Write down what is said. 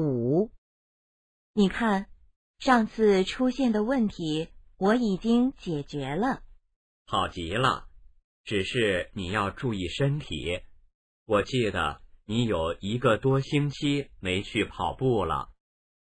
五。你看上次出现的问题我已经解决了。好极了只是你要注意身体。我记得你有一个多星期没去跑步了。